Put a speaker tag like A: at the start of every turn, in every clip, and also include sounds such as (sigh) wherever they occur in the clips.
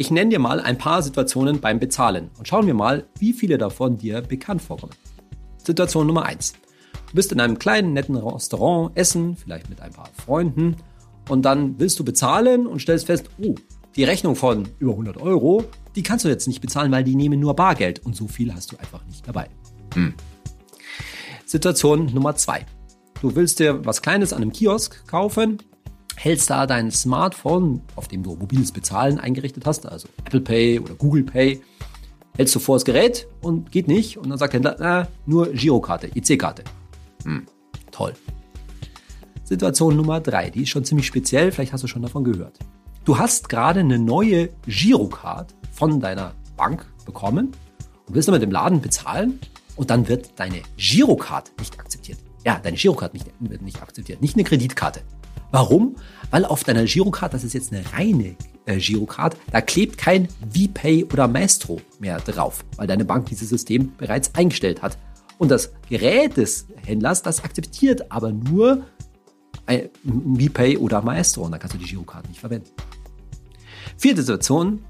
A: Ich nenne dir mal ein paar Situationen beim Bezahlen und schauen wir mal, wie viele davon dir bekannt vorkommen. Situation Nummer eins: Du bist in einem kleinen, netten Restaurant essen, vielleicht mit ein paar Freunden, und dann willst du bezahlen und stellst fest, oh, die Rechnung von über 100 Euro, die kannst du jetzt nicht bezahlen, weil die nehmen nur Bargeld und so viel hast du einfach nicht dabei. Hm. Situation Nummer zwei. Du willst dir was Kleines an einem Kiosk kaufen, hältst da dein Smartphone, auf dem du mobiles Bezahlen eingerichtet hast, also Apple Pay oder Google Pay, hältst du vor das Gerät und geht nicht und dann sagt der Händler, na, nur Girokarte, EC-Karte. Hm, toll. Situation Nummer drei, die ist schon ziemlich speziell, vielleicht hast du schon davon gehört. Du hast gerade eine neue Girocard von deiner Bank bekommen und willst damit im Laden bezahlen und dann wird deine Girocard nicht akzeptiert. Ja, deine Girocard nicht, wird nicht akzeptiert, nicht eine Kreditkarte. Warum? Weil auf deiner Girocard, das ist jetzt eine reine äh, Girocard, da klebt kein VPay oder Maestro mehr drauf, weil deine Bank dieses System bereits eingestellt hat. Und das Gerät des Händlers, das akzeptiert aber nur ein VPay oder Maestro und dann kannst du die Girocard nicht verwenden. Vierte Situation,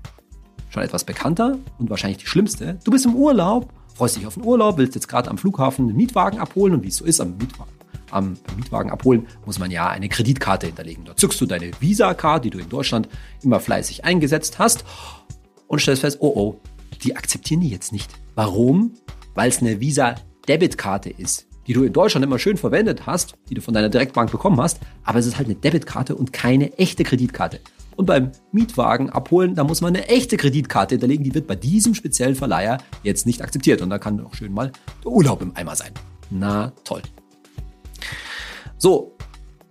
A: schon etwas bekannter und wahrscheinlich die schlimmste. Du bist im Urlaub, freust dich auf den Urlaub, willst jetzt gerade am Flughafen einen Mietwagen abholen und wie es so ist, am Mietwagen, am Mietwagen abholen muss man ja eine Kreditkarte hinterlegen. Dort zückst du deine Visa-Card, die du in Deutschland immer fleißig eingesetzt hast und stellst fest, oh oh, die akzeptieren die jetzt nicht. Warum? Weil es eine Visa-Debitkarte ist die du in Deutschland immer schön verwendet hast, die du von deiner Direktbank bekommen hast, aber es ist halt eine Debitkarte und keine echte Kreditkarte. Und beim Mietwagen abholen, da muss man eine echte Kreditkarte hinterlegen. Die wird bei diesem speziellen Verleiher jetzt nicht akzeptiert. Und da kann auch schön mal der Urlaub im Eimer sein. Na toll. So,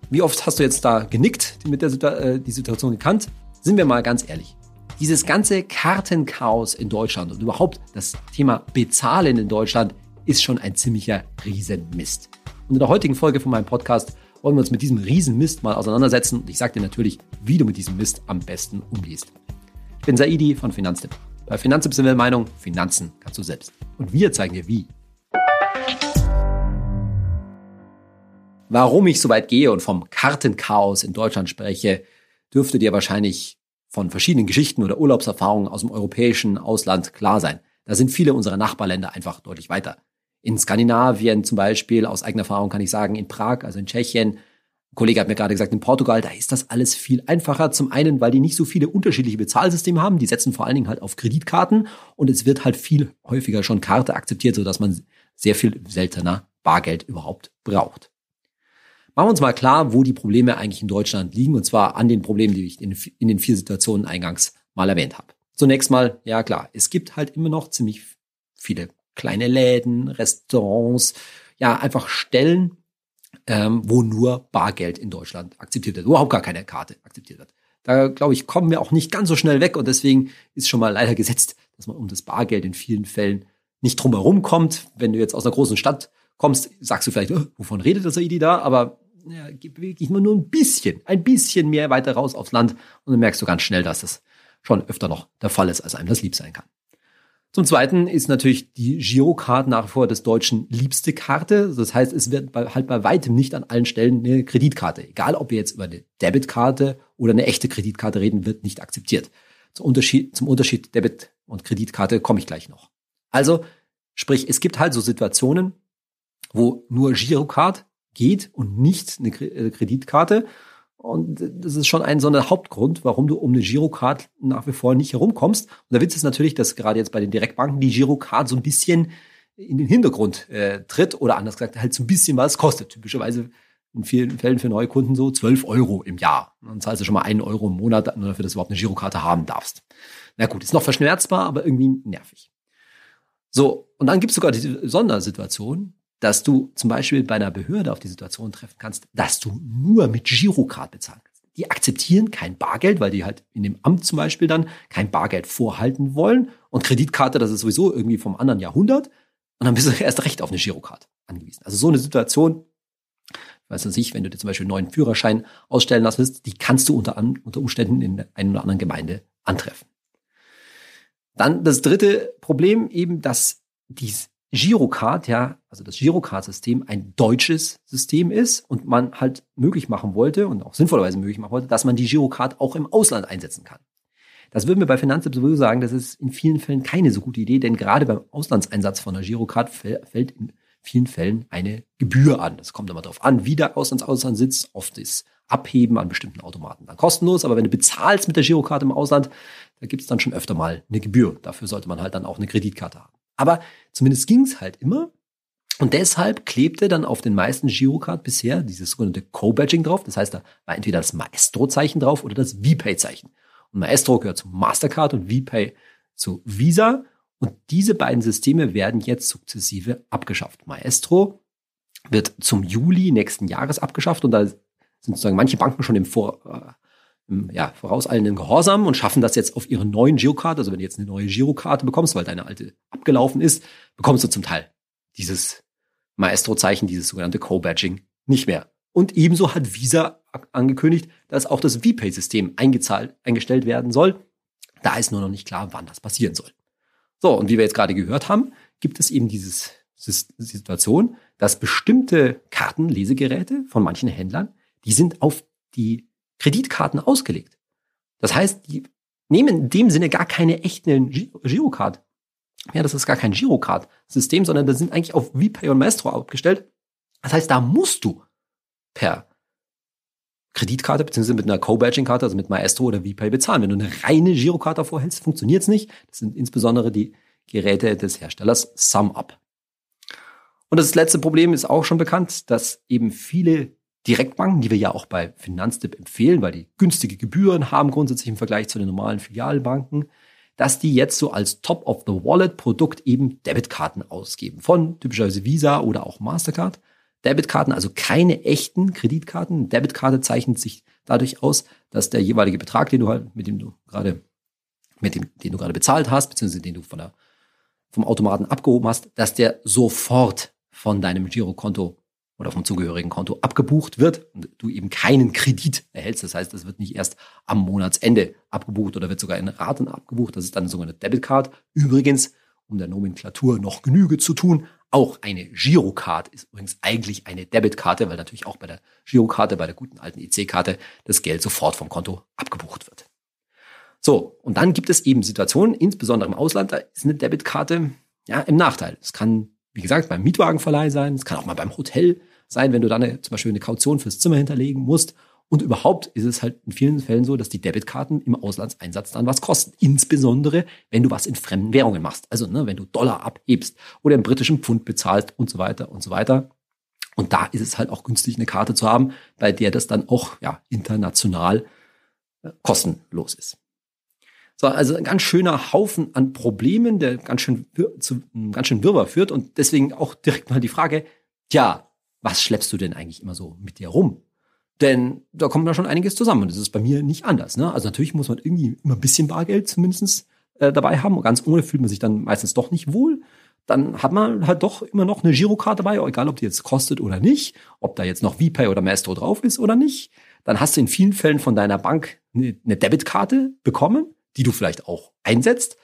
A: wie oft hast du jetzt da genickt mit der äh, die Situation gekannt? Sind wir mal ganz ehrlich. Dieses ganze Kartenchaos in Deutschland und überhaupt das Thema Bezahlen in Deutschland ist schon ein ziemlicher Riesenmist. Und in der heutigen Folge von meinem Podcast wollen wir uns mit diesem Riesenmist mal auseinandersetzen. Und ich sage dir natürlich, wie du mit diesem Mist am besten umgehst. Ich bin Saidi von Finanztipp. Bei Finanztipp sind wir der Meinung, Finanzen kannst du selbst. Und wir zeigen dir wie. Warum ich so weit gehe und vom Kartenchaos in Deutschland spreche, dürfte dir wahrscheinlich von verschiedenen Geschichten oder Urlaubserfahrungen aus dem europäischen Ausland klar sein. Da sind viele unserer Nachbarländer einfach deutlich weiter in Skandinavien zum Beispiel, aus eigener Erfahrung kann ich sagen, in Prag, also in Tschechien, ein Kollege hat mir gerade gesagt, in Portugal, da ist das alles viel einfacher. Zum einen, weil die nicht so viele unterschiedliche Bezahlsysteme haben. Die setzen vor allen Dingen halt auf Kreditkarten und es wird halt viel häufiger schon Karte akzeptiert, sodass man sehr viel seltener Bargeld überhaupt braucht. Machen wir uns mal klar, wo die Probleme eigentlich in Deutschland liegen, und zwar an den Problemen, die ich in, in den vier Situationen eingangs mal erwähnt habe. Zunächst mal, ja klar, es gibt halt immer noch ziemlich viele kleine Läden, Restaurants, ja, einfach Stellen, ähm, wo nur Bargeld in Deutschland akzeptiert wird, überhaupt gar keine Karte akzeptiert wird. Da, glaube ich, kommen wir auch nicht ganz so schnell weg und deswegen ist schon mal leider gesetzt, dass man um das Bargeld in vielen Fällen nicht drumherum kommt. Wenn du jetzt aus einer großen Stadt kommst, sagst du vielleicht, oh, wovon redet das Saidi da? Aber ja, wirklich nur, nur ein bisschen, ein bisschen mehr weiter raus aufs Land und dann merkst du ganz schnell, dass das schon öfter noch der Fall ist, als einem das lieb sein kann. Zum Zweiten ist natürlich die Girocard nach wie vor des Deutschen liebste Karte. Das heißt, es wird bei, halt bei weitem nicht an allen Stellen eine Kreditkarte. Egal, ob wir jetzt über eine Debitkarte oder eine echte Kreditkarte reden, wird nicht akzeptiert. Zum Unterschied, zum Unterschied Debit und Kreditkarte komme ich gleich noch. Also, sprich, es gibt halt so Situationen, wo nur Girocard geht und nicht eine äh, Kreditkarte. Und das ist schon ein so ein Hauptgrund, warum du um eine Girocard nach wie vor nicht herumkommst. Und der Witz ist natürlich, dass gerade jetzt bei den Direktbanken die Girocard so ein bisschen in den Hintergrund äh, tritt oder anders gesagt halt so ein bisschen was kostet. Typischerweise in vielen Fällen für neue Kunden so 12 Euro im Jahr. Dann zahlst du schon mal einen Euro im Monat nur dafür, dass du überhaupt eine Girokarte haben darfst. Na gut, ist noch verschmerzbar, aber irgendwie nervig. So, und dann gibt es sogar die Sondersituation, dass du zum Beispiel bei einer Behörde auf die Situation treffen kannst, dass du nur mit Girocard bezahlen kannst. Die akzeptieren kein Bargeld, weil die halt in dem Amt zum Beispiel dann kein Bargeld vorhalten wollen. Und Kreditkarte, das ist sowieso irgendwie vom anderen Jahrhundert. Und dann bist du erst recht auf eine Girocard angewiesen. Also so eine Situation, weiß nicht, wenn du dir zum Beispiel einen neuen Führerschein ausstellen lassen willst, die kannst du unter, unter Umständen in einer oder anderen Gemeinde antreffen. Dann das dritte Problem eben, dass dies Girocard, ja, also das Girocard-System ein deutsches System ist und man halt möglich machen wollte und auch sinnvollerweise möglich machen wollte, dass man die Girocard auch im Ausland einsetzen kann. Das würden wir bei Finanztipp sowieso sagen, das ist in vielen Fällen keine so gute Idee, denn gerade beim Auslandseinsatz von einer Girocard fällt in vielen Fällen eine Gebühr an. Das kommt immer darauf an, wie der Auslandsausland sitzt. Oft ist Abheben an bestimmten Automaten dann kostenlos, aber wenn du bezahlst mit der Girokarte im Ausland, da gibt es dann schon öfter mal eine Gebühr. Dafür sollte man halt dann auch eine Kreditkarte haben. Aber zumindest ging es halt immer. Und deshalb klebte dann auf den meisten Girocard bisher dieses sogenannte Co-Badging drauf. Das heißt, da war entweder das Maestro-Zeichen drauf oder das VPay-Zeichen. Und Maestro gehört zu Mastercard und VPay zu Visa. Und diese beiden Systeme werden jetzt sukzessive abgeschafft. Maestro wird zum Juli nächsten Jahres abgeschafft und da sind sozusagen manche Banken schon im, Vor, äh, ja, vorauseilenden Gehorsam und schaffen das jetzt auf ihre neuen Girokarte. Also wenn du jetzt eine neue Girokarte bekommst, weil deine alte abgelaufen ist, bekommst du zum Teil dieses Maestro-Zeichen, dieses sogenannte Co-Badging nicht mehr. Und ebenso hat Visa angekündigt, dass auch das VPay-System eingezahlt, eingestellt werden soll. Da ist nur noch nicht klar, wann das passieren soll. So, und wie wir jetzt gerade gehört haben, gibt es eben diese Situation, dass bestimmte Kartenlesegeräte von manchen Händlern, die sind auf die Kreditkarten ausgelegt. Das heißt, die nehmen in dem Sinne gar keine echten Girocard. Ja, das ist gar kein Girocard-System, sondern das sind eigentlich auf VPay und Maestro abgestellt. Das heißt, da musst du per Kreditkarte beziehungsweise mit einer Co-Badging-Karte, also mit Maestro oder VPay bezahlen. Wenn du eine reine Girokarte vorhältst, funktioniert es nicht. Das sind insbesondere die Geräte des Herstellers SumUp. Und das letzte Problem ist auch schon bekannt, dass eben viele Direktbanken, die wir ja auch bei Finanztipp empfehlen, weil die günstige Gebühren haben grundsätzlich im Vergleich zu den normalen Filialbanken, dass die jetzt so als Top-of-the-Wallet-Produkt eben Debitkarten ausgeben. Von typischerweise Visa oder auch Mastercard. Debitkarten, also keine echten Kreditkarten. Debitkarte zeichnet sich dadurch aus, dass der jeweilige Betrag, den du halt, mit dem du gerade, mit dem, den du gerade bezahlt hast, beziehungsweise den du von der, vom Automaten abgehoben hast, dass der sofort von deinem Girokonto oder vom zugehörigen Konto abgebucht wird und du eben keinen Kredit erhältst. Das heißt, es wird nicht erst am Monatsende abgebucht oder wird sogar in Raten abgebucht. Das ist dann eine Debitcard. Übrigens, um der Nomenklatur noch Genüge zu tun, auch eine Girocard ist übrigens eigentlich eine Debitkarte, weil natürlich auch bei der Girokarte, bei der guten alten EC-Karte, das Geld sofort vom Konto abgebucht wird. So, und dann gibt es eben Situationen, insbesondere im Ausland, da ist eine Debitkarte ja im Nachteil. Es kann, wie gesagt, beim Mietwagenverleih sein, es kann auch mal beim Hotel sein, wenn du dann zum Beispiel eine Kaution fürs Zimmer hinterlegen musst und überhaupt ist es halt in vielen Fällen so, dass die Debitkarten im Auslandseinsatz dann was kosten. Insbesondere, wenn du was in fremden Währungen machst. Also, ne, wenn du Dollar abhebst oder im britischen Pfund bezahlst und so weiter und so weiter. Und da ist es halt auch günstig, eine Karte zu haben, bei der das dann auch ja, international äh, kostenlos ist. So, also ein ganz schöner Haufen an Problemen, der ganz schön zu ganz schön Wirrwarr führt. Und deswegen auch direkt mal die Frage, tja, was schleppst du denn eigentlich immer so mit dir rum? Denn da kommt da schon einiges zusammen. Und das ist bei mir nicht anders. Ne? Also natürlich muss man irgendwie immer ein bisschen Bargeld zumindest äh, dabei haben. Und ganz ohne fühlt man sich dann meistens doch nicht wohl. Dann hat man halt doch immer noch eine Girokarte dabei, egal ob die jetzt kostet oder nicht, ob da jetzt noch VPay oder Maestro drauf ist oder nicht. Dann hast du in vielen Fällen von deiner Bank eine, eine Debitkarte bekommen, die du vielleicht auch einsetzt.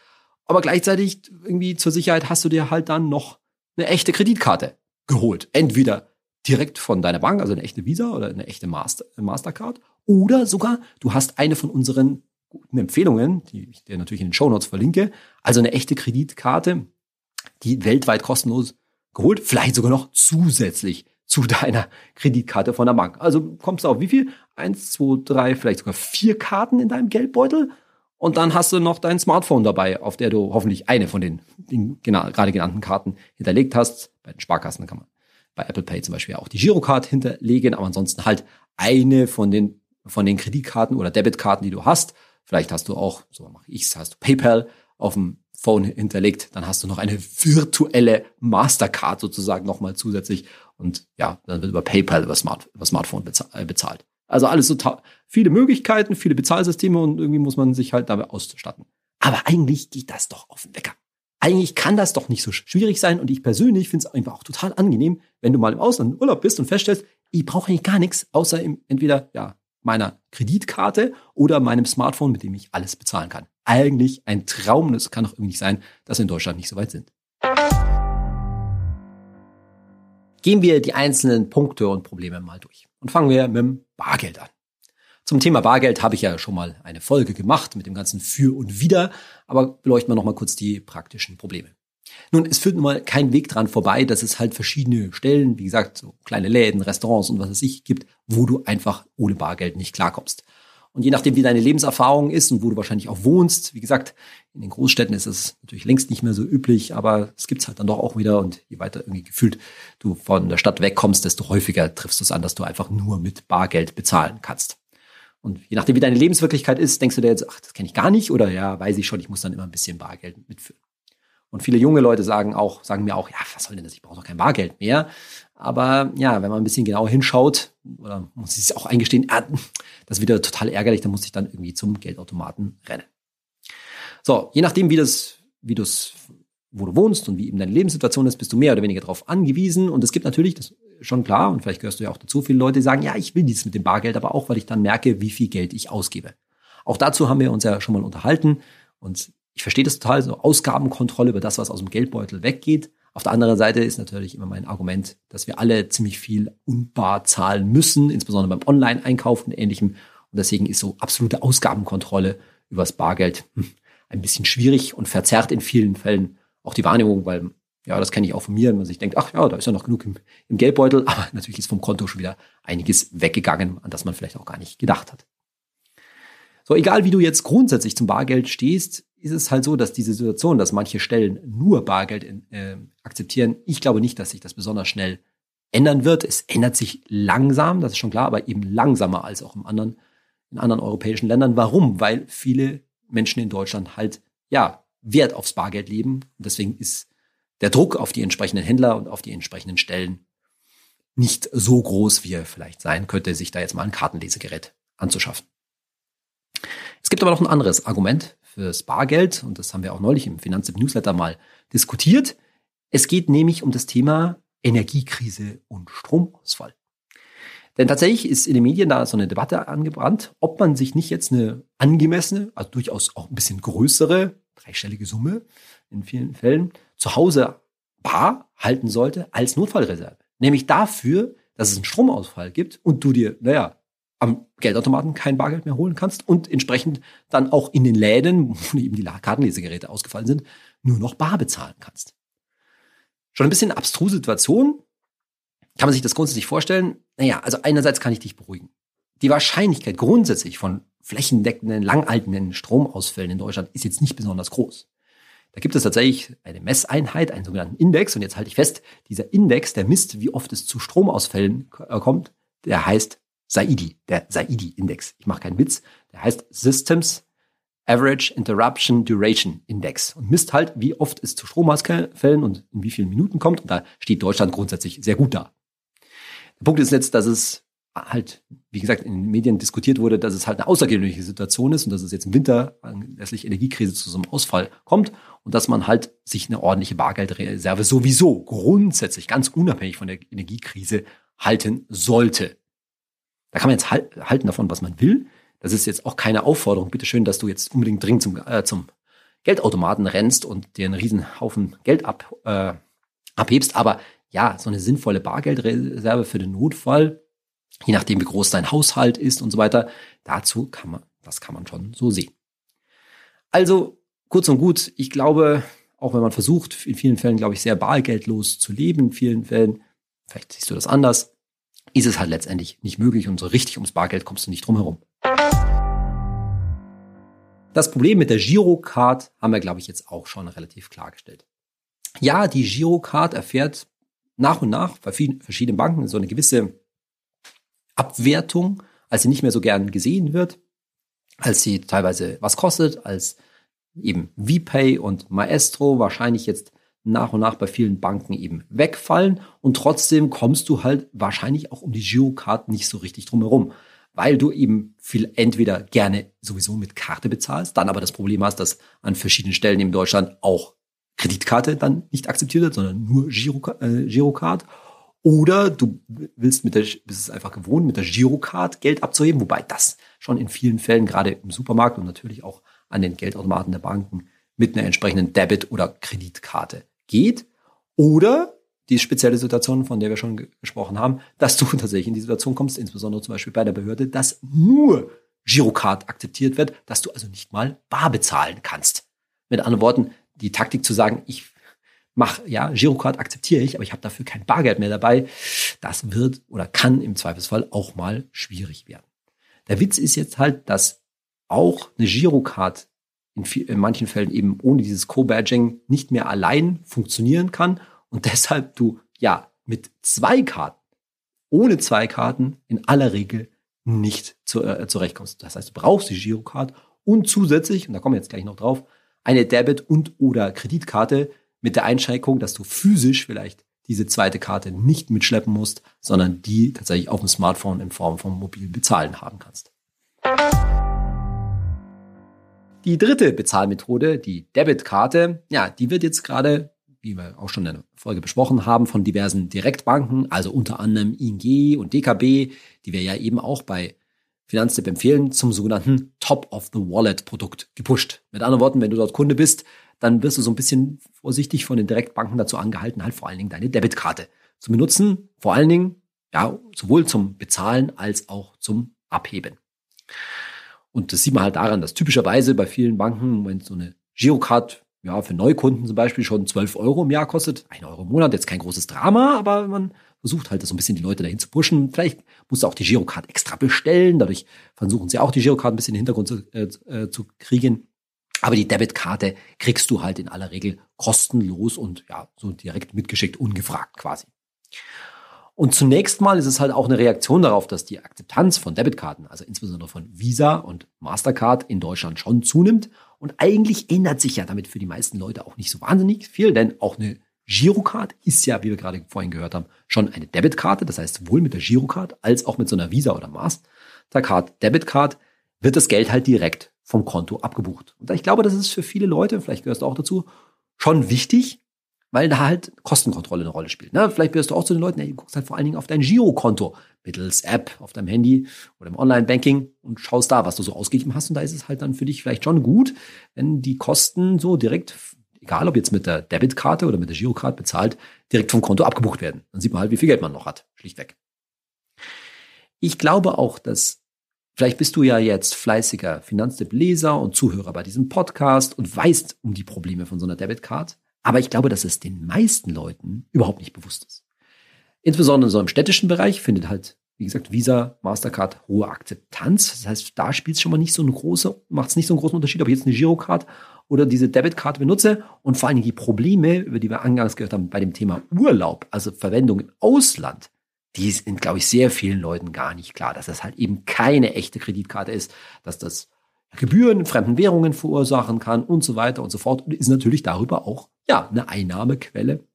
A: Aber gleichzeitig irgendwie zur Sicherheit hast du dir halt dann noch eine echte Kreditkarte geholt. Entweder direkt von deiner Bank, also eine echte Visa oder eine echte Master, Mastercard. Oder sogar, du hast eine von unseren guten Empfehlungen, die ich dir natürlich in den Show Notes verlinke, also eine echte Kreditkarte, die weltweit kostenlos geholt, vielleicht sogar noch zusätzlich zu deiner Kreditkarte von der Bank. Also kommst du auf wie viel? Eins, zwei, drei, vielleicht sogar vier Karten in deinem Geldbeutel. Und dann hast du noch dein Smartphone dabei, auf der du hoffentlich eine von den, den genau, gerade genannten Karten hinterlegt hast. Bei den Sparkassen kann man bei Apple Pay zum Beispiel auch die Girocard hinterlegen, aber ansonsten halt eine von den, von den Kreditkarten oder Debitkarten, die du hast. Vielleicht hast du auch, so mache ich's, hast du PayPal auf dem Phone hinterlegt, dann hast du noch eine virtuelle Mastercard sozusagen nochmal zusätzlich und ja, dann wird über PayPal über, Smart, über Smartphone äh, bezahlt. Also alles so viele Möglichkeiten, viele Bezahlsysteme und irgendwie muss man sich halt dabei ausstatten. Aber eigentlich geht das doch auf den Wecker eigentlich kann das doch nicht so schwierig sein. Und ich persönlich finde es einfach auch total angenehm, wenn du mal im Ausland Urlaub bist und feststellst, ich brauche eigentlich gar nichts, außer im, entweder ja, meiner Kreditkarte oder meinem Smartphone, mit dem ich alles bezahlen kann. Eigentlich ein Traum. Und es kann doch irgendwie nicht sein, dass wir in Deutschland nicht so weit sind. Gehen wir die einzelnen Punkte und Probleme mal durch. Und fangen wir mit dem Bargeld an. Zum Thema Bargeld habe ich ja schon mal eine Folge gemacht mit dem ganzen Für und Wider, aber beleuchten wir noch mal kurz die praktischen Probleme. Nun, es führt nun mal kein Weg dran vorbei, dass es halt verschiedene Stellen, wie gesagt, so kleine Läden, Restaurants und was es sich gibt, wo du einfach ohne Bargeld nicht klarkommst. Und je nachdem, wie deine Lebenserfahrung ist und wo du wahrscheinlich auch wohnst, wie gesagt, in den Großstädten ist es natürlich längst nicht mehr so üblich, aber es gibt's halt dann doch auch wieder und je weiter irgendwie gefühlt du von der Stadt wegkommst, desto häufiger triffst du es an, dass du einfach nur mit Bargeld bezahlen kannst. Und je nachdem, wie deine Lebenswirklichkeit ist, denkst du dir jetzt, ach, das kenne ich gar nicht oder ja, weiß ich schon, ich muss dann immer ein bisschen Bargeld mitführen. Und viele junge Leute sagen auch, sagen mir auch, ja, was soll denn das? Ich brauche doch kein Bargeld mehr. Aber ja, wenn man ein bisschen genauer hinschaut, oder muss ich es auch eingestehen, das ist wieder total ärgerlich, dann muss ich dann irgendwie zum Geldautomaten rennen. So, je nachdem, wie das, wie du es, wo du wohnst und wie eben deine Lebenssituation ist, bist du mehr oder weniger darauf angewiesen. Und es gibt natürlich, das ist schon klar, und vielleicht gehörst du ja auch dazu, viele Leute, sagen, ja, ich will dieses mit dem Bargeld, aber auch, weil ich dann merke, wie viel Geld ich ausgebe. Auch dazu haben wir uns ja schon mal unterhalten. Und ich verstehe das total, so Ausgabenkontrolle über das, was aus dem Geldbeutel weggeht. Auf der anderen Seite ist natürlich immer mein Argument, dass wir alle ziemlich viel unbar zahlen müssen, insbesondere beim Online-Einkauf und ähnlichem. Und deswegen ist so absolute Ausgabenkontrolle übers Bargeld hm, ein bisschen schwierig und verzerrt in vielen Fällen auch die Wahrnehmung, weil ja, das kenne ich auch von mir, wenn man sich denkt, ach ja, da ist ja noch genug im, im Geldbeutel, (laughs) aber natürlich ist vom Konto schon wieder einiges weggegangen, an das man vielleicht auch gar nicht gedacht hat. So, egal wie du jetzt grundsätzlich zum Bargeld stehst, ist es halt so, dass diese Situation, dass manche Stellen nur Bargeld äh, akzeptieren, ich glaube nicht, dass sich das besonders schnell ändern wird. Es ändert sich langsam, das ist schon klar, aber eben langsamer als auch im anderen, in anderen europäischen Ländern. Warum? Weil viele Menschen in Deutschland halt, ja, Wert aufs Bargeld leben. Und deswegen ist der Druck auf die entsprechenden Händler und auf die entsprechenden Stellen nicht so groß, wie er vielleicht sein könnte, sich da jetzt mal ein Kartenlesegerät anzuschaffen. Es gibt aber noch ein anderes Argument fürs Bargeld und das haben wir auch neulich im Finanztipp Newsletter mal diskutiert. Es geht nämlich um das Thema Energiekrise und Stromausfall. Denn tatsächlich ist in den Medien da so eine Debatte angebrannt, ob man sich nicht jetzt eine angemessene, also durchaus auch ein bisschen größere, dreistellige Summe in vielen Fällen zu Hause bar halten sollte als Notfallreserve. Nämlich dafür, dass es einen Stromausfall gibt und du dir, naja, am Geldautomaten kein Bargeld mehr holen kannst und entsprechend dann auch in den Läden, wo (laughs) eben die Kartenlesegeräte ausgefallen sind, nur noch bar bezahlen kannst. Schon ein bisschen abstruse Situation. Kann man sich das grundsätzlich vorstellen? Naja, also einerseits kann ich dich beruhigen. Die Wahrscheinlichkeit grundsätzlich von flächendeckenden, langaltenden Stromausfällen in Deutschland ist jetzt nicht besonders groß. Da gibt es tatsächlich eine Messeinheit, einen sogenannten Index. Und jetzt halte ich fest, dieser Index, der misst, wie oft es zu Stromausfällen äh, kommt, der heißt SAIDI, der SAIDI-Index. Ich mache keinen Witz. Der heißt Systems Average Interruption Duration Index und misst halt, wie oft es zu Stromausfällen und in wie vielen Minuten kommt. Und da steht Deutschland grundsätzlich sehr gut da. Der Punkt ist jetzt, dass es halt, wie gesagt, in den Medien diskutiert wurde, dass es halt eine außergewöhnliche Situation ist und dass es jetzt im Winter anlässlich Energiekrise zu so einem Ausfall kommt und dass man halt sich eine ordentliche Bargeldreserve sowieso grundsätzlich ganz unabhängig von der Energiekrise halten sollte. Da kann man jetzt halten davon, was man will. Das ist jetzt auch keine Aufforderung, bitteschön, dass du jetzt unbedingt dringend zum, äh, zum Geldautomaten rennst und dir einen riesen Haufen Geld ab, äh, abhebst. Aber ja, so eine sinnvolle Bargeldreserve für den Notfall, je nachdem wie groß dein Haushalt ist und so weiter, dazu kann man, das kann man schon so sehen. Also kurz und gut, ich glaube, auch wenn man versucht, in vielen Fällen, glaube ich, sehr bargeldlos zu leben, in vielen Fällen, vielleicht siehst du das anders, ist es halt letztendlich nicht möglich und so richtig ums Bargeld kommst du nicht drum herum. Das Problem mit der Girocard haben wir, glaube ich, jetzt auch schon relativ klargestellt. Ja, die Girocard erfährt nach und nach bei vielen verschiedenen Banken so eine gewisse Abwertung, als sie nicht mehr so gern gesehen wird, als sie teilweise was kostet, als eben VPay und Maestro wahrscheinlich jetzt nach und nach bei vielen Banken eben wegfallen und trotzdem kommst du halt wahrscheinlich auch um die Girocard nicht so richtig drum herum, weil du eben viel entweder gerne sowieso mit Karte bezahlst, dann aber das Problem hast, dass an verschiedenen Stellen in Deutschland auch Kreditkarte dann nicht akzeptiert wird, sondern nur Giro, äh, Girocard. Oder du willst mit der, bist es einfach gewohnt, mit der Girocard Geld abzuheben, wobei das schon in vielen Fällen, gerade im Supermarkt und natürlich auch an den Geldautomaten der Banken, mit einer entsprechenden Debit- oder Kreditkarte geht. Oder die spezielle Situation, von der wir schon gesprochen haben, dass du (laughs) tatsächlich in die Situation kommst, insbesondere zum Beispiel bei der Behörde, dass nur Girocard akzeptiert wird, dass du also nicht mal bar bezahlen kannst. Mit anderen Worten, die Taktik zu sagen, ich mache, ja, Girocard akzeptiere ich, aber ich habe dafür kein Bargeld mehr dabei, das wird oder kann im Zweifelsfall auch mal schwierig werden. Der Witz ist jetzt halt, dass auch eine Girocard in, viel, in manchen Fällen eben ohne dieses Co-Badging nicht mehr allein funktionieren kann und (laughs) deshalb du ja mit zwei Karten, ohne zwei Karten in aller Regel nicht zu, äh, zurechtkommst. Das heißt, du brauchst die Girocard und zusätzlich, und da kommen wir jetzt gleich noch drauf, eine Debit- und oder Kreditkarte mit der Einschränkung, dass du physisch vielleicht diese zweite Karte nicht mitschleppen musst, sondern die tatsächlich auf dem Smartphone in Form von mobilen Bezahlen haben kannst. Die dritte Bezahlmethode, die Debitkarte, ja, die wird jetzt gerade, wie wir auch schon in der Folge besprochen haben, von diversen Direktbanken, also unter anderem ING und DKB, die wir ja eben auch bei Finanztipp empfehlen, zum sogenannten Top-of-the-Wallet-Produkt gepusht. Mit anderen Worten, wenn du dort Kunde bist, dann wirst du so ein bisschen vorsichtig von den Direktbanken dazu angehalten, halt vor allen Dingen deine Debitkarte zu benutzen. Vor allen Dingen, ja, sowohl zum Bezahlen als auch zum Abheben. Und das sieht man halt daran, dass typischerweise bei vielen Banken, wenn so eine Girocard ja, für Neukunden zum Beispiel schon 12 Euro im Jahr kostet, 1 Euro im Monat, jetzt kein großes Drama, aber man versucht halt so ein bisschen die Leute dahin zu pushen. Vielleicht musst du auch die Girocard extra bestellen, dadurch versuchen sie auch die Girocard ein bisschen in den Hintergrund zu, äh, äh, zu kriegen. Aber die Debitkarte kriegst du halt in aller Regel kostenlos und ja, so direkt mitgeschickt, ungefragt quasi. Und zunächst mal ist es halt auch eine Reaktion darauf, dass die Akzeptanz von Debitkarten, also insbesondere von Visa und Mastercard in Deutschland schon zunimmt. Und eigentlich ändert sich ja damit für die meisten Leute auch nicht so wahnsinnig viel, denn auch eine Girocard ist ja, wie wir gerade vorhin gehört haben, schon eine Debitkarte. Das heißt, sowohl mit der Girocard als auch mit so einer Visa oder Mastercard Debitcard wird das Geld halt direkt vom Konto abgebucht. Und ich glaube, das ist für viele Leute, vielleicht gehörst du auch dazu, schon wichtig, weil da halt Kostenkontrolle eine Rolle spielt. Ne? Vielleicht bist du auch zu den Leuten, ey, du guckst halt vor allen Dingen auf dein Girokonto mittels App auf deinem Handy oder im Online-Banking und schaust da, was du so ausgegeben hast. Und da ist es halt dann für dich vielleicht schon gut, wenn die Kosten so direkt, egal ob jetzt mit der Debitkarte oder mit der Girocard bezahlt, direkt vom Konto abgebucht werden. Dann sieht man halt, wie viel Geld man noch hat, schlichtweg. Ich glaube auch, dass Vielleicht bist du ja jetzt fleißiger Finanztipp-Leser und Zuhörer bei diesem Podcast und weißt um die Probleme von so einer Debitcard. Aber ich glaube, dass es den meisten Leuten überhaupt nicht bewusst ist. Insbesondere in so einem städtischen Bereich findet halt, wie gesagt, Visa, Mastercard hohe Akzeptanz. Das heißt, da spielt es schon mal nicht so eine große, macht es nicht so einen großen Unterschied, ob ich jetzt eine Girocard oder diese Debitkarte benutze. Und vor allen Dingen die Probleme, über die wir angangs gehört haben, bei dem Thema Urlaub, also Verwendung im Ausland, die sind, glaube ich, sehr vielen Leuten gar nicht klar, dass das halt eben keine echte Kreditkarte ist, dass das Gebühren in fremden Währungen verursachen kann und so weiter und so fort und ist natürlich darüber auch ja eine Einnahmequelle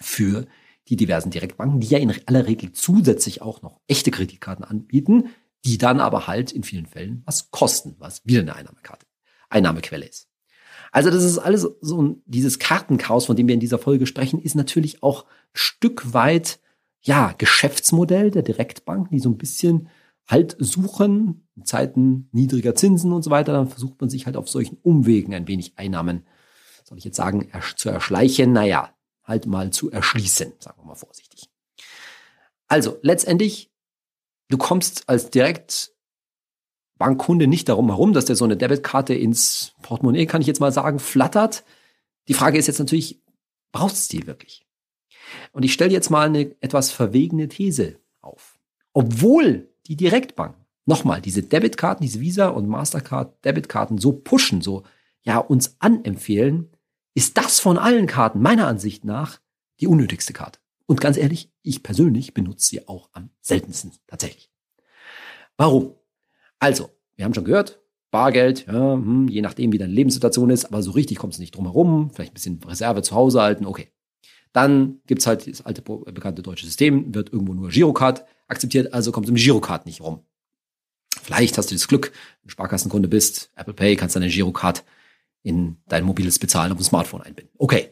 A: für die diversen Direktbanken, die ja in aller Regel zusätzlich auch noch echte Kreditkarten anbieten, die dann aber halt in vielen Fällen was kosten, was wieder eine Einnahmekarte, Einnahmequelle ist. Also das ist alles so ein, dieses Kartenchaos, von dem wir in dieser Folge sprechen, ist natürlich auch Stück weit ja Geschäftsmodell der Direktbanken, die so ein bisschen Halt suchen, in Zeiten niedriger Zinsen und so weiter, dann versucht man sich halt auf solchen Umwegen ein wenig Einnahmen, soll ich jetzt sagen, zu erschleichen, naja, halt mal zu erschließen, sagen wir mal vorsichtig. Also, letztendlich, du kommst als Direktbankkunde nicht darum herum, dass der so eine Debitkarte ins Portemonnaie, kann ich jetzt mal sagen, flattert. Die Frage ist jetzt natürlich, brauchst du die wirklich? Und ich stelle jetzt mal eine etwas verwegene These auf. Obwohl die Direktbanken. Nochmal, diese Debitkarten, diese Visa und Mastercard Debitkarten so pushen, so ja uns anempfehlen, ist das von allen Karten meiner Ansicht nach die unnötigste Karte. Und ganz ehrlich, ich persönlich benutze sie auch am seltensten tatsächlich. Warum? Also, wir haben schon gehört, Bargeld, ja, hm, je nachdem, wie deine Lebenssituation ist, aber so richtig kommst du nicht drum herum, vielleicht ein bisschen Reserve zu Hause halten, okay. Dann gibt's halt das alte bekannte deutsche System, wird irgendwo nur Girocard akzeptiert, also kommt im Girocard nicht rum. Vielleicht hast du das Glück, wenn du Sparkassenkunde bist, Apple Pay, kannst deine Girocard in dein mobiles Bezahlen auf dem Smartphone einbinden. Okay.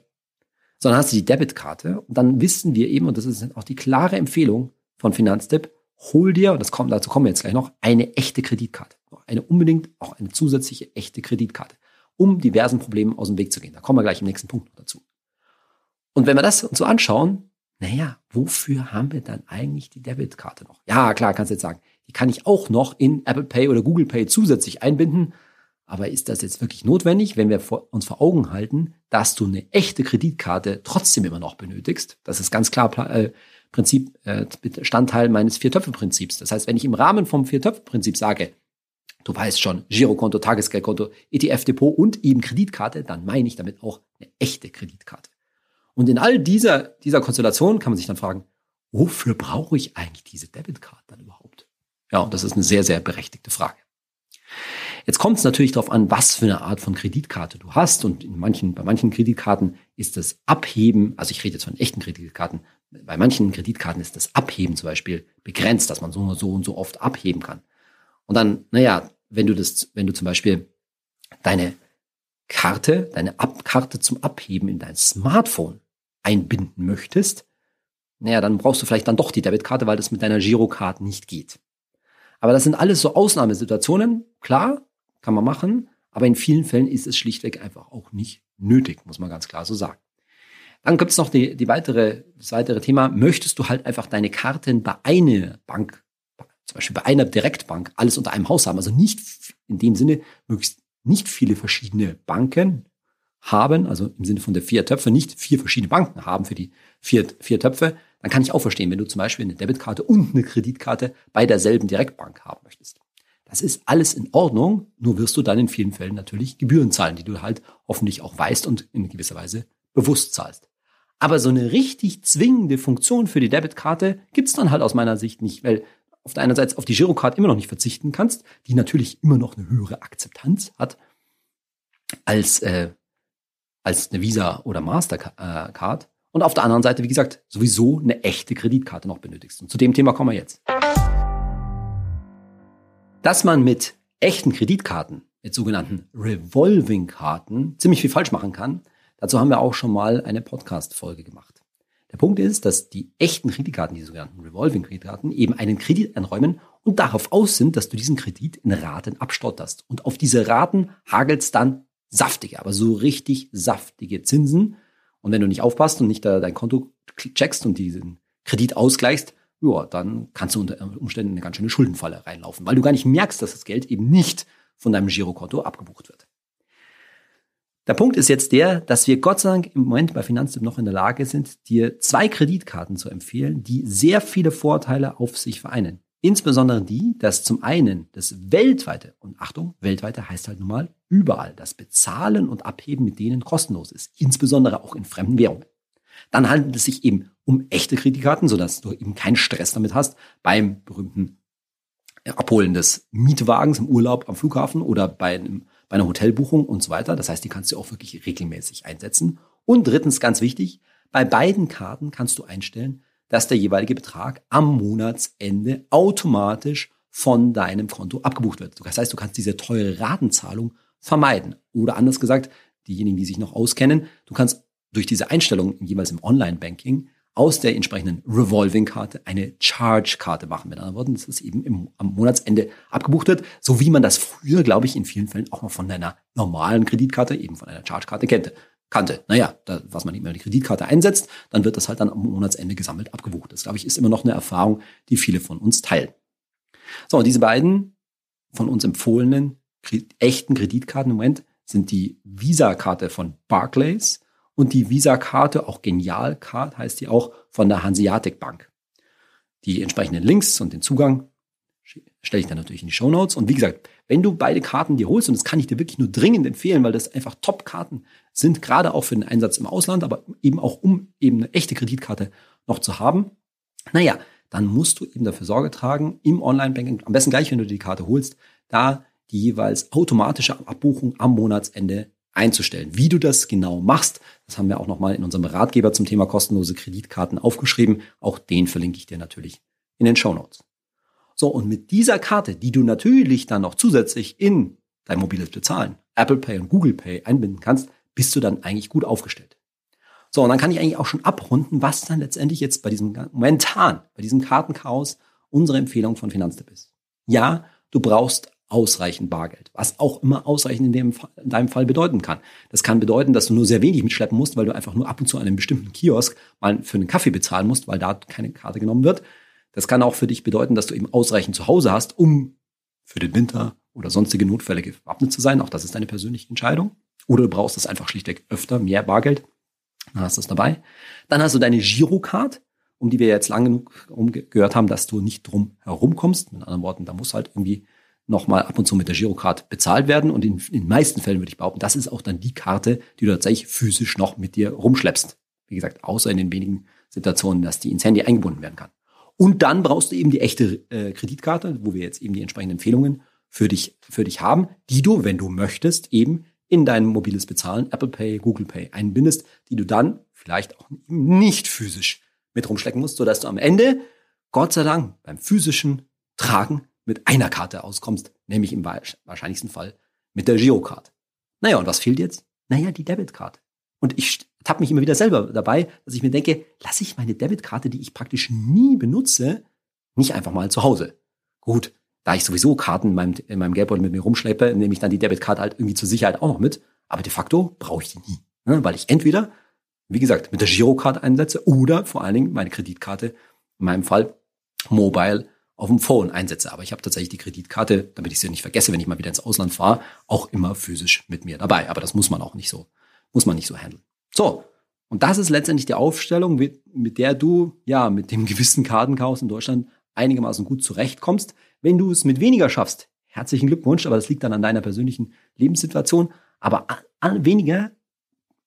A: Sondern hast du die Debitkarte und dann wissen wir eben, und das ist auch die klare Empfehlung von Finanztipp, hol dir, und das kommt, dazu kommen wir jetzt gleich noch, eine echte Kreditkarte. Eine unbedingt auch eine zusätzliche echte Kreditkarte, um diversen Problemen aus dem Weg zu gehen. Da kommen wir gleich im nächsten Punkt dazu. Und wenn wir das uns so anschauen, naja, wofür haben wir dann eigentlich die Debitkarte noch? Ja, klar, kannst du jetzt sagen, die kann ich auch noch in Apple Pay oder Google Pay zusätzlich einbinden. Aber ist das jetzt wirklich notwendig, wenn wir uns vor Augen halten, dass du eine echte Kreditkarte trotzdem immer noch benötigst? Das ist ganz klar äh, Prinzip, äh, Bestandteil meines Vier-Töpfe-Prinzips. Das heißt, wenn ich im Rahmen vom Vier-Töpfe-Prinzip sage, du weißt schon, Girokonto, Tagesgeldkonto, ETF-Depot und eben Kreditkarte, dann meine ich damit auch eine echte Kreditkarte. Und in all dieser, dieser Konstellation kann man sich dann fragen, wofür brauche ich eigentlich diese Debitkarte dann überhaupt? Ja, und das ist eine sehr, sehr berechtigte Frage. Jetzt kommt es natürlich darauf an, was für eine Art von Kreditkarte du hast. Und in manchen, bei manchen Kreditkarten ist das Abheben, also ich rede jetzt von echten Kreditkarten, bei manchen Kreditkarten ist das Abheben zum Beispiel begrenzt, dass man so und so und so oft abheben kann. Und dann, naja, wenn du das, wenn du zum Beispiel deine Karte, deine Ab Karte zum Abheben in dein Smartphone einbinden möchtest, naja, dann brauchst du vielleicht dann doch die Debitkarte, weil das mit deiner Girocard nicht geht. Aber das sind alles so Ausnahmesituationen. Klar, kann man machen, aber in vielen Fällen ist es schlichtweg einfach auch nicht nötig, muss man ganz klar so sagen. Dann gibt es noch die, die weitere, das weitere Thema. Möchtest du halt einfach deine Karten bei einer Bank, zum Beispiel bei einer Direktbank, alles unter einem Haus haben? Also nicht in dem Sinne möglichst nicht viele verschiedene Banken haben, also im Sinne von der vier Töpfe, nicht vier verschiedene Banken haben für die vier, vier Töpfe, dann kann ich auch verstehen, wenn du zum Beispiel eine Debitkarte und eine Kreditkarte bei derselben Direktbank haben möchtest. Das ist alles in Ordnung, nur wirst du dann in vielen Fällen natürlich Gebühren zahlen, die du halt hoffentlich auch weißt und in gewisser Weise bewusst zahlst. Aber so eine richtig zwingende Funktion für die Debitkarte gibt's dann halt aus meiner Sicht nicht, weil auf der einen Seite auf die Girocard immer noch nicht verzichten kannst, die natürlich immer noch eine höhere Akzeptanz hat als, äh, als eine Visa oder Mastercard. Und auf der anderen Seite, wie gesagt, sowieso eine echte Kreditkarte noch benötigst. Und zu dem Thema kommen wir jetzt. Dass man mit echten Kreditkarten, mit sogenannten Revolving-Karten, ziemlich viel falsch machen kann, dazu haben wir auch schon mal eine Podcast-Folge gemacht. Der Punkt ist, dass die echten Kreditkarten, die sogenannten Revolving-Kreditkarten, eben einen Kredit einräumen und darauf aus sind, dass du diesen Kredit in Raten abstotterst. Und auf diese Raten hagelst dann saftige, aber so richtig saftige Zinsen. Und wenn du nicht aufpasst und nicht dein Konto checkst und diesen Kredit ausgleichst, ja, dann kannst du unter Umständen eine ganz schöne Schuldenfalle reinlaufen, weil du gar nicht merkst, dass das Geld eben nicht von deinem Girokonto abgebucht wird. Der Punkt ist jetzt der, dass wir Gott sei Dank im Moment bei Finanztipp noch in der Lage sind, dir zwei Kreditkarten zu empfehlen, die sehr viele Vorteile auf sich vereinen. Insbesondere die, dass zum einen das weltweite, und Achtung, weltweite heißt halt nun mal überall, das Bezahlen und Abheben mit denen kostenlos ist, insbesondere auch in fremden Währungen. Dann handelt es sich eben um echte Kreditkarten, sodass du eben keinen Stress damit hast beim berühmten Abholen des Mietwagens im Urlaub am Flughafen oder bei einem bei einer Hotelbuchung und so weiter. Das heißt, die kannst du auch wirklich regelmäßig einsetzen. Und drittens, ganz wichtig, bei beiden Karten kannst du einstellen, dass der jeweilige Betrag am Monatsende automatisch von deinem Konto abgebucht wird. Das heißt, du kannst diese teure Ratenzahlung vermeiden. Oder anders gesagt, diejenigen, die sich noch auskennen, du kannst durch diese Einstellung jeweils im Online-Banking aus der entsprechenden Revolving-Karte eine Charge-Karte machen. Mit anderen Worten, dass es eben im, am Monatsende abgebucht wird, so wie man das früher, glaube ich, in vielen Fällen auch noch von einer normalen Kreditkarte, eben von einer Charge-Karte kannte. kannte. Naja, da, was man eben in die Kreditkarte einsetzt, dann wird das halt dann am Monatsende gesammelt abgebucht. Das, glaube ich, ist immer noch eine Erfahrung, die viele von uns teilen. So, und diese beiden von uns empfohlenen echten Kreditkarten im Moment sind die Visa-Karte von Barclays und die Visa-Karte, auch Genial-Card heißt die auch, von der Hanseatic Bank. Die entsprechenden Links und den Zugang stelle ich dann natürlich in die Show Notes. Und wie gesagt, wenn du beide Karten dir holst, und das kann ich dir wirklich nur dringend empfehlen, weil das einfach Top-Karten sind, gerade auch für den Einsatz im Ausland, aber eben auch um eben eine echte Kreditkarte noch zu haben, naja, dann musst du eben dafür Sorge tragen, im Online-Banking, am besten gleich, wenn du die Karte holst, da die jeweils automatische Abbuchung am Monatsende einzustellen. Wie du das genau machst, das haben wir auch nochmal in unserem Ratgeber zum Thema kostenlose Kreditkarten aufgeschrieben. Auch den verlinke ich dir natürlich in den Show Notes. So, und mit dieser Karte, die du natürlich dann noch zusätzlich in dein mobiles Bezahlen, Apple Pay und Google Pay einbinden kannst, bist du dann eigentlich gut aufgestellt. So, und dann kann ich eigentlich auch schon abrunden, was dann letztendlich jetzt bei diesem momentan, bei diesem Kartenchaos unsere Empfehlung von Finanztipp ist. Ja, du brauchst ausreichend Bargeld. Was auch immer ausreichend in, dem, in deinem Fall bedeuten kann. Das kann bedeuten, dass du nur sehr wenig mitschleppen musst, weil du einfach nur ab und zu an einem bestimmten Kiosk mal für einen Kaffee bezahlen musst, weil da keine Karte genommen wird. Das kann auch für dich bedeuten, dass du eben ausreichend zu Hause hast, um für den Winter oder sonstige Notfälle gewappnet zu sein. Auch das ist deine persönliche Entscheidung. Oder du brauchst das einfach schlichtweg öfter, mehr Bargeld. Dann hast du es dabei. Dann hast du deine Girocard, um die wir jetzt lang genug gehört haben, dass du nicht drum herumkommst. Mit anderen Worten, da muss halt irgendwie nochmal ab und zu mit der Girocard bezahlt werden. Und in, den meisten Fällen würde ich behaupten, das ist auch dann die Karte, die du tatsächlich physisch noch mit dir rumschleppst. Wie gesagt, außer in den wenigen Situationen, dass die ins Handy eingebunden werden kann. Und dann brauchst du eben die echte äh, Kreditkarte, wo wir jetzt eben die entsprechenden Empfehlungen für dich, für dich haben, die du, wenn du möchtest, eben in dein mobiles Bezahlen, Apple Pay, Google Pay einbindest, die du dann vielleicht auch nicht physisch mit rumschlecken musst, sodass du am Ende, Gott sei Dank, beim physischen Tragen mit einer Karte auskommst, nämlich im wahrscheinlichsten Fall mit der Girocard. Naja, und was fehlt jetzt? Naja, die Debitcard. Und ich tappe mich immer wieder selber dabei, dass ich mir denke, lasse ich meine Debitkarte, die ich praktisch nie benutze, nicht einfach mal zu Hause. Gut, da ich sowieso Karten in meinem, in meinem Geldbeutel mit mir rumschleppe, nehme ich dann die Debitkarte halt irgendwie zur Sicherheit auch noch mit. Aber de facto brauche ich die nie. Ne? Weil ich entweder, wie gesagt, mit der Girocard einsetze oder vor allen Dingen meine Kreditkarte, in meinem Fall mobile auf dem Phone einsetze. Aber ich habe tatsächlich die Kreditkarte, damit ich sie nicht vergesse, wenn ich mal wieder ins Ausland fahre, auch immer physisch mit mir dabei. Aber das muss man auch nicht so, muss man nicht so handeln. So. Und das ist letztendlich die Aufstellung, mit der du, ja, mit dem gewissen Kartenchaos in Deutschland einigermaßen gut zurechtkommst. Wenn du es mit weniger schaffst, herzlichen Glückwunsch, aber das liegt dann an deiner persönlichen Lebenssituation. Aber an weniger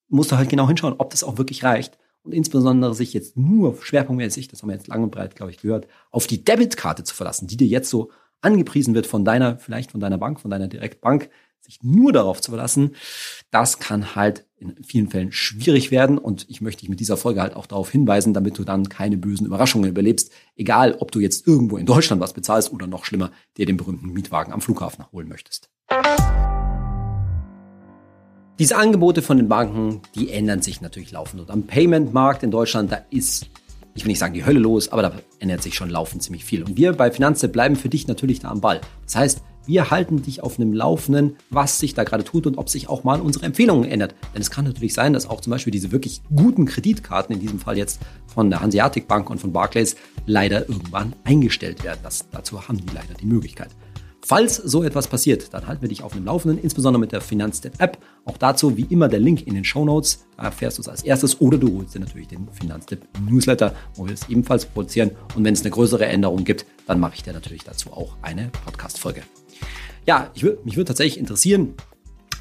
A: musst du halt genau hinschauen, ob das auch wirklich reicht und insbesondere sich jetzt nur schwerpunktmäßig, das haben wir jetzt lang und breit, glaube ich, gehört, auf die Debitkarte zu verlassen, die dir jetzt so angepriesen wird von deiner, vielleicht von deiner Bank, von deiner Direktbank, sich nur darauf zu verlassen, das kann halt in vielen Fällen schwierig werden. Und ich möchte dich mit dieser Folge halt auch darauf hinweisen, damit du dann keine bösen Überraschungen überlebst. Egal, ob du jetzt irgendwo in Deutschland was bezahlst oder noch schlimmer, dir den berühmten Mietwagen am Flughafen holen möchtest. Diese Angebote von den Banken, die ändern sich natürlich laufend. Und am Payment-Markt in Deutschland, da ist, ich will nicht sagen die Hölle los, aber da ändert sich schon laufend ziemlich viel. Und wir bei Finanztipp bleiben für dich natürlich da am Ball. Das heißt, wir halten dich auf einem Laufenden, was sich da gerade tut und ob sich auch mal unsere Empfehlungen ändert. Denn es kann natürlich sein, dass auch zum Beispiel diese wirklich guten Kreditkarten, in diesem Fall jetzt von der Hanseatic Bank und von Barclays, leider irgendwann eingestellt werden. Das, dazu haben die leider die Möglichkeit. Falls so etwas passiert, dann halten wir dich auf dem Laufenden, insbesondere mit der Finanztipp-App. Auch dazu wie immer der Link in den Show Notes. Da erfährst du es als erstes oder du holst dir natürlich den Finanztipp-Newsletter, wo wir es ebenfalls produzieren. Und wenn es eine größere Änderung gibt, dann mache ich dir natürlich dazu auch eine Podcast-Folge. Ja, ich würd, mich würde tatsächlich interessieren,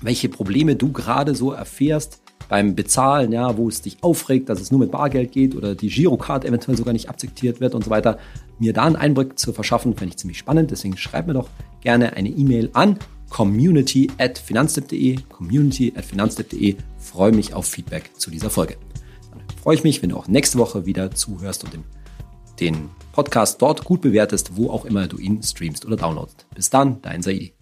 A: welche Probleme du gerade so erfährst beim Bezahlen, ja, wo es dich aufregt, dass es nur mit Bargeld geht oder die Girocard eventuell sogar nicht akzeptiert wird und so weiter. Mir da einen Einblick zu verschaffen, fände ich ziemlich spannend. Deswegen schreib mir doch gerne eine E-Mail an community at finanztipp.de, community at finanztipp.de. Freue mich auf Feedback zu dieser Folge. Dann freue ich mich, wenn du auch nächste Woche wieder zuhörst und den, den Podcast dort gut bewertest, wo auch immer du ihn streamst oder downloadst. Bis dann, dein Saidi.